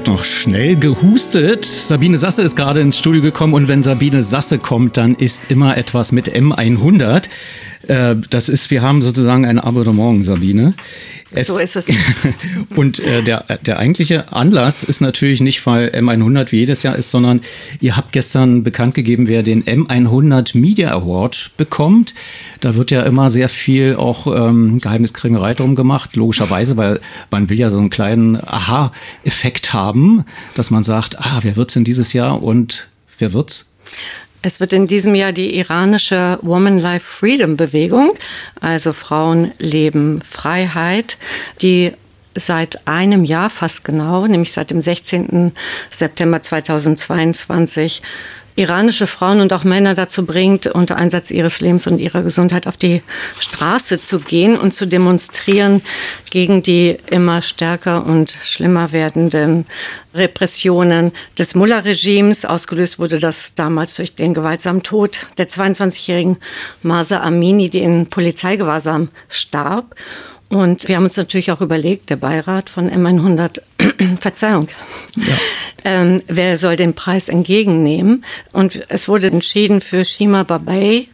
Wird noch schnell gehustet. Sabine Sasse ist gerade ins Studio gekommen und wenn Sabine Sasse kommt, dann ist immer etwas mit M100. Äh, das ist, wir haben sozusagen ein Abonnement, Sabine. Es, so ist es. und äh, der, der eigentliche Anlass ist natürlich nicht, weil M100 wie jedes Jahr ist, sondern ihr habt gestern bekannt gegeben, wer den M100 Media Award bekommt. Da wird ja immer sehr viel auch ähm, Geheimniskringerei drum gemacht, logischerweise, weil man will ja so einen kleinen Aha-Effekt haben, dass man sagt, ah, wer wird's denn dieses Jahr und wer wird's? Es wird in diesem Jahr die iranische Woman Life Freedom Bewegung, also Frauen leben Freiheit, die seit einem Jahr fast genau, nämlich seit dem 16. September 2022 iranische Frauen und auch Männer dazu bringt, unter Einsatz ihres Lebens und ihrer Gesundheit auf die Straße zu gehen und zu demonstrieren gegen die immer stärker und schlimmer werdenden Repressionen des Mullah-Regimes. Ausgelöst wurde das damals durch den gewaltsamen Tod der 22-jährigen Masa Amini, die in Polizeigewahrsam starb. Und wir haben uns natürlich auch überlegt, der Beirat von M100, Verzeihung, ja. ähm, wer soll den Preis entgegennehmen? Und es wurde entschieden für Shima Babay.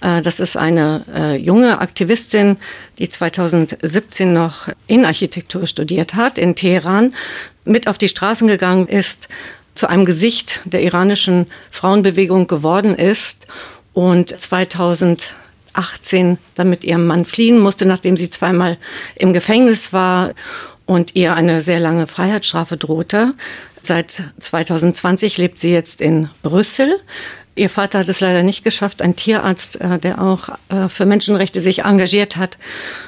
Äh, das ist eine äh, junge Aktivistin, die 2017 noch Innenarchitektur studiert hat in Teheran, mit auf die Straßen gegangen ist, zu einem Gesicht der iranischen Frauenbewegung geworden ist und 2000 18 dann mit ihrem Mann fliehen musste, nachdem sie zweimal im Gefängnis war und ihr eine sehr lange Freiheitsstrafe drohte. Seit 2020 lebt sie jetzt in Brüssel. Ihr Vater hat es leider nicht geschafft, ein Tierarzt, äh, der auch äh, für Menschenrechte sich engagiert hat.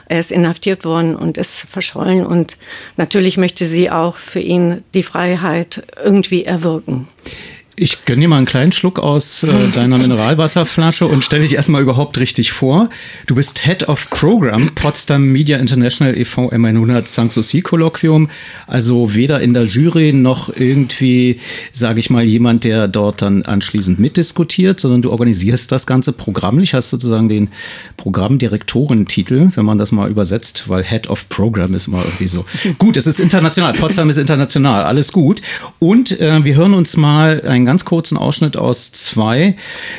Er ist inhaftiert worden und ist verschollen. Und natürlich möchte sie auch für ihn die Freiheit irgendwie erwirken. Ich gönne dir mal einen kleinen Schluck aus äh, deiner Mineralwasserflasche und stelle dich erstmal überhaupt richtig vor. Du bist Head of Program Potsdam Media International e.V. M100 Sanssouci Kolloquium. Also weder in der Jury noch irgendwie, sage ich mal, jemand, der dort dann anschließend mitdiskutiert, sondern du organisierst das ganze Programm. Ich hast sozusagen den Programmdirektorentitel, wenn man das mal übersetzt, weil Head of Program ist mal irgendwie so. gut, es ist international. Potsdam ist international. Alles gut. Und äh, wir hören uns mal ein einen ganz kurzen Ausschnitt aus zwei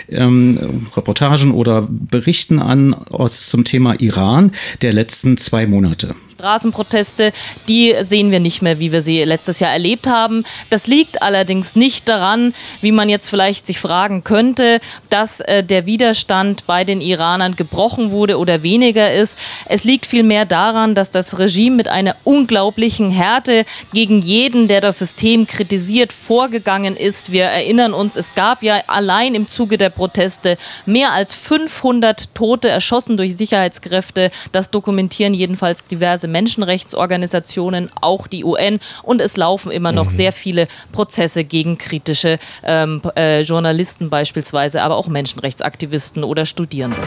ähm, Reportagen oder Berichten an aus zum Thema Iran der letzten zwei Monate. Straßenproteste, die sehen wir nicht mehr, wie wir sie letztes Jahr erlebt haben. Das liegt allerdings nicht daran, wie man jetzt vielleicht sich fragen könnte, dass äh, der Widerstand bei den Iranern gebrochen wurde oder weniger ist. Es liegt vielmehr daran, dass das Regime mit einer unglaublichen Härte gegen jeden, der das System kritisiert, vorgegangen ist. Wir erinnern uns, es gab ja allein im Zuge der Proteste mehr als 500 Tote erschossen durch Sicherheitskräfte. Das dokumentieren jedenfalls diverse Menschenrechtsorganisationen, auch die UN. Und es laufen immer noch mhm. sehr viele Prozesse gegen kritische ähm, äh, Journalisten beispielsweise, aber auch Menschenrechtsaktivisten oder Studierende.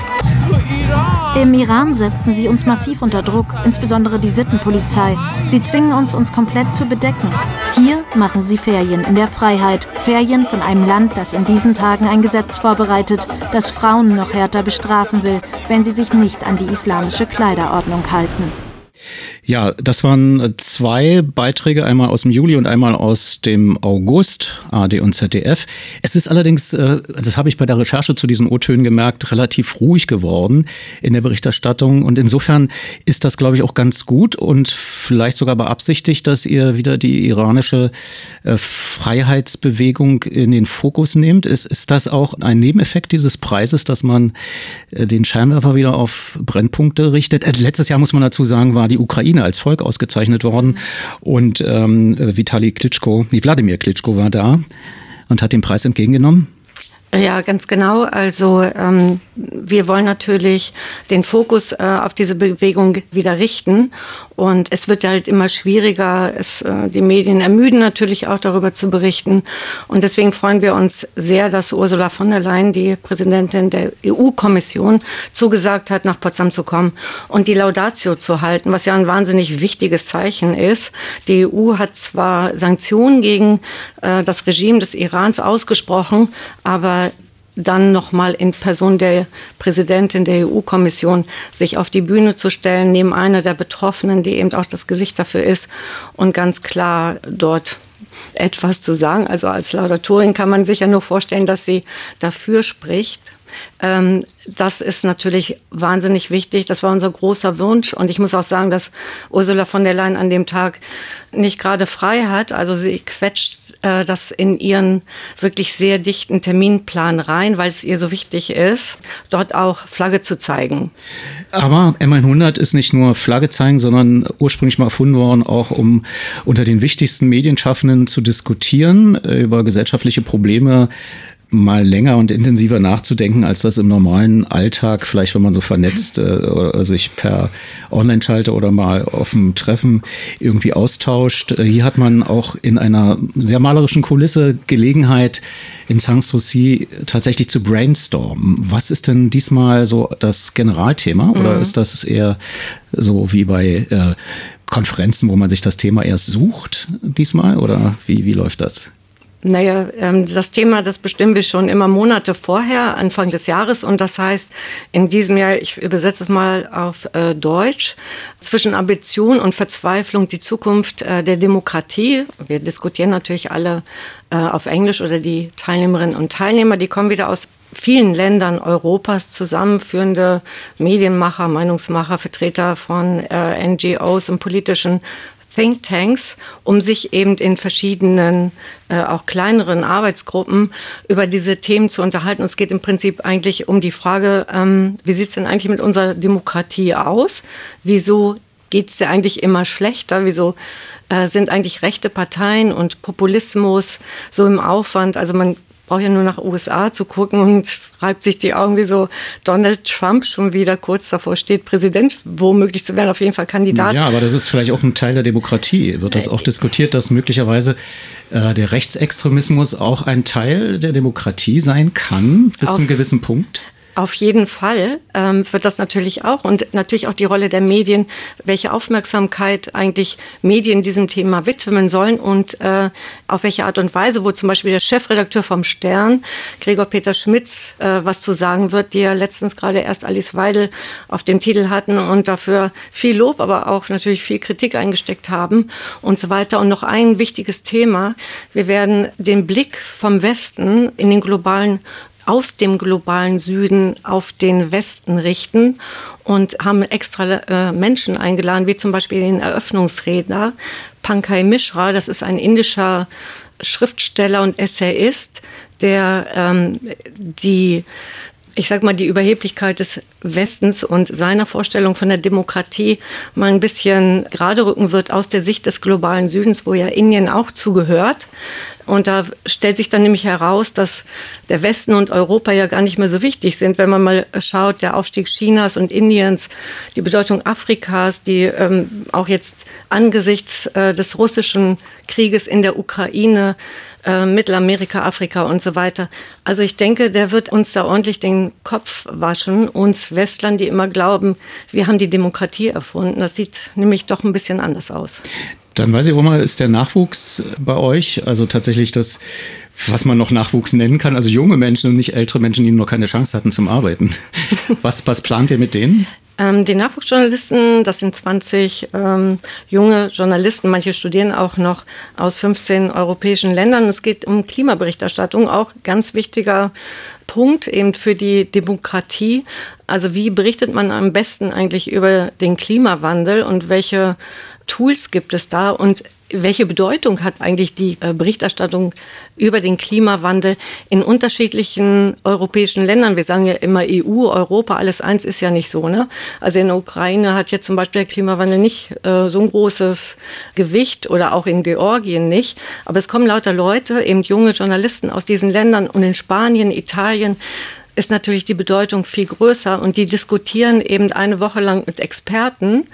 Im Iran setzen sie uns massiv unter Druck, insbesondere die Sittenpolizei. Sie zwingen uns, uns komplett zu bedecken. Hier machen sie Ferien in der Freiheit. Ferien von einem Land, das in diesen Tagen ein Gesetz vorbereitet, das Frauen noch härter bestrafen will, wenn sie sich nicht an die islamische Kleiderordnung halten. Ja, das waren äh, zwei Beiträge, einmal aus dem Juli und einmal aus dem August, AD und ZDF. Es ist allerdings, äh, das habe ich bei der Recherche zu diesen O-Tönen gemerkt, relativ ruhig geworden in der Berichterstattung. Und insofern ist das, glaube ich, auch ganz gut und vielleicht sogar beabsichtigt, dass ihr wieder die iranische äh, Freiheitsbewegung in den Fokus nehmt. Ist, ist das auch ein Nebeneffekt dieses Preises, dass man den Scheinwerfer wieder auf Brennpunkte richtet? Letztes Jahr muss man dazu sagen, war die Ukraine Ukraine als Volk ausgezeichnet worden. Und ähm, Vitali Klitschko, nee, Wladimir Klitschko war da und hat den Preis entgegengenommen. Ja, ganz genau. Also ähm, wir wollen natürlich den Fokus äh, auf diese Bewegung wieder richten. Und es wird halt immer schwieriger. Es, äh, die Medien ermüden natürlich auch darüber zu berichten. Und deswegen freuen wir uns sehr, dass Ursula von der Leyen, die Präsidentin der EU-Kommission, zugesagt hat, nach Potsdam zu kommen und die Laudatio zu halten, was ja ein wahnsinnig wichtiges Zeichen ist. Die EU hat zwar Sanktionen gegen äh, das Regime des Irans ausgesprochen, aber dann nochmal in Person der Präsidentin der EU-Kommission sich auf die Bühne zu stellen, neben einer der Betroffenen, die eben auch das Gesicht dafür ist und ganz klar dort etwas zu sagen. Also als Laudatorin kann man sich ja nur vorstellen, dass sie dafür spricht. Ähm, das ist natürlich wahnsinnig wichtig. Das war unser großer Wunsch. Und ich muss auch sagen, dass Ursula von der Leyen an dem Tag nicht gerade frei hat. Also sie quetscht äh, das in ihren wirklich sehr dichten Terminplan rein, weil es ihr so wichtig ist, dort auch Flagge zu zeigen. Aber M100 ist nicht nur Flagge zeigen, sondern ursprünglich mal erfunden worden, auch um unter den wichtigsten Medienschaffenden zu diskutieren äh, über gesellschaftliche Probleme mal länger und intensiver nachzudenken, als das im normalen Alltag, vielleicht wenn man so vernetzt äh, oder sich per Online-Schalte oder mal auf dem Treffen irgendwie austauscht. Äh, hier hat man auch in einer sehr malerischen Kulisse Gelegenheit, in Sanssouci tatsächlich zu brainstormen. Was ist denn diesmal so das Generalthema oder mhm. ist das eher so wie bei äh, Konferenzen, wo man sich das Thema erst sucht diesmal oder wie, wie läuft das? Naja, ähm, das Thema, das bestimmen wir schon immer Monate vorher, Anfang des Jahres. Und das heißt, in diesem Jahr, ich übersetze es mal auf äh, Deutsch, zwischen Ambition und Verzweiflung die Zukunft äh, der Demokratie. Wir diskutieren natürlich alle äh, auf Englisch oder die Teilnehmerinnen und Teilnehmer, die kommen wieder aus vielen Ländern Europas zusammenführende Medienmacher, Meinungsmacher, Vertreter von äh, NGOs und politischen Thinktanks, um sich eben in verschiedenen, äh, auch kleineren Arbeitsgruppen über diese Themen zu unterhalten. es geht im Prinzip eigentlich um die Frage, ähm, wie sieht es denn eigentlich mit unserer Demokratie aus? Wieso geht es dir eigentlich immer schlechter? Wieso äh, sind eigentlich rechte Parteien und Populismus so im Aufwand? Also man braucht ja nur nach USA zu gucken und reibt sich die Augen, wie so Donald Trump schon wieder kurz davor steht, Präsident womöglich zu werden, auf jeden Fall Kandidat. Ja, aber das ist vielleicht auch ein Teil der Demokratie. Wird das auch diskutiert, dass möglicherweise äh, der Rechtsextremismus auch ein Teil der Demokratie sein kann, bis zu einem gewissen Punkt? Auf jeden Fall ähm, wird das natürlich auch und natürlich auch die Rolle der Medien, welche Aufmerksamkeit eigentlich Medien diesem Thema widmen sollen und äh, auf welche Art und Weise, wo zum Beispiel der Chefredakteur vom Stern, Gregor Peter Schmitz, äh, was zu sagen wird, die ja letztens gerade erst Alice Weidel auf dem Titel hatten und dafür viel Lob, aber auch natürlich viel Kritik eingesteckt haben und so weiter. Und noch ein wichtiges Thema. Wir werden den Blick vom Westen in den globalen aus dem globalen Süden auf den Westen richten und haben extra äh, Menschen eingeladen, wie zum Beispiel den Eröffnungsredner Pankaj Mishra. Das ist ein indischer Schriftsteller und Essayist, der ähm, die ich sag mal, die Überheblichkeit des Westens und seiner Vorstellung von der Demokratie mal ein bisschen gerade rücken wird aus der Sicht des globalen Südens, wo ja Indien auch zugehört. Und da stellt sich dann nämlich heraus, dass der Westen und Europa ja gar nicht mehr so wichtig sind. Wenn man mal schaut, der Aufstieg Chinas und Indiens, die Bedeutung Afrikas, die ähm, auch jetzt angesichts äh, des russischen Krieges in der Ukraine, äh, Mittelamerika, Afrika und so weiter. Also ich denke, der wird uns da ordentlich den Kopf waschen, uns Westlern, die immer glauben, wir haben die Demokratie erfunden. Das sieht nämlich doch ein bisschen anders aus. Dann weiß ich auch mal, ist der Nachwuchs bei euch, also tatsächlich das, was man noch Nachwuchs nennen kann, also junge Menschen und nicht ältere Menschen, die nur keine Chance hatten zum Arbeiten. Was, was plant ihr mit denen? Ähm, die Nachwuchsjournalisten, das sind 20 ähm, junge Journalisten, manche studieren auch noch aus 15 europäischen Ländern. Es geht um Klimaberichterstattung, auch ganz wichtiger Punkt eben für die Demokratie. Also wie berichtet man am besten eigentlich über den Klimawandel und welche Tools gibt es da und welche Bedeutung hat eigentlich die äh, Berichterstattung über den Klimawandel in unterschiedlichen europäischen Ländern? Wir sagen ja immer EU, Europa, alles eins ist ja nicht so. Ne? Also in der Ukraine hat jetzt zum Beispiel der Klimawandel nicht äh, so ein großes Gewicht oder auch in Georgien nicht. Aber es kommen lauter Leute, eben junge Journalisten aus diesen Ländern und in Spanien, Italien ist natürlich die Bedeutung viel größer und die diskutieren eben eine Woche lang mit Experten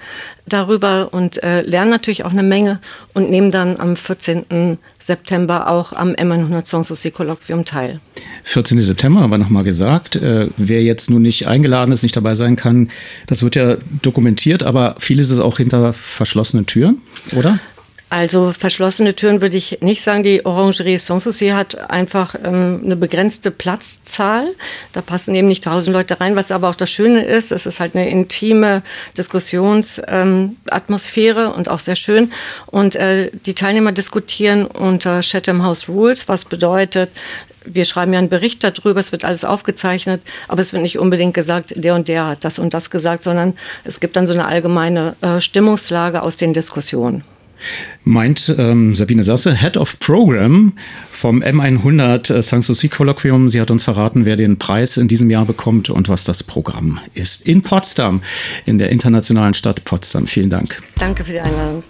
darüber und äh, lernen natürlich auch eine Menge und nehmen dann am 14. September auch am M100 Sanssouci Kolloquium teil. 14. September, aber nochmal gesagt, äh, wer jetzt nun nicht eingeladen ist, nicht dabei sein kann, das wird ja dokumentiert, aber vieles ist auch hinter verschlossenen Türen, oder? Also verschlossene Türen würde ich nicht sagen. Die Orangerie Sanssouci hat einfach ähm, eine begrenzte Platzzahl. Da passen eben nicht tausend Leute rein, was aber auch das Schöne ist. Es ist halt eine intime Diskussionsatmosphäre ähm, und auch sehr schön. Und äh, die Teilnehmer diskutieren unter Chatham House Rules, was bedeutet, wir schreiben ja einen Bericht darüber, es wird alles aufgezeichnet, aber es wird nicht unbedingt gesagt, der und der hat das und das gesagt, sondern es gibt dann so eine allgemeine äh, Stimmungslage aus den Diskussionen meint ähm, Sabine Sasse, Head of Program vom M100 äh, Sanssouci Kolloquium. Sie hat uns verraten, wer den Preis in diesem Jahr bekommt und was das Programm ist. In Potsdam, in der internationalen Stadt Potsdam. Vielen Dank. Danke für die Einladung.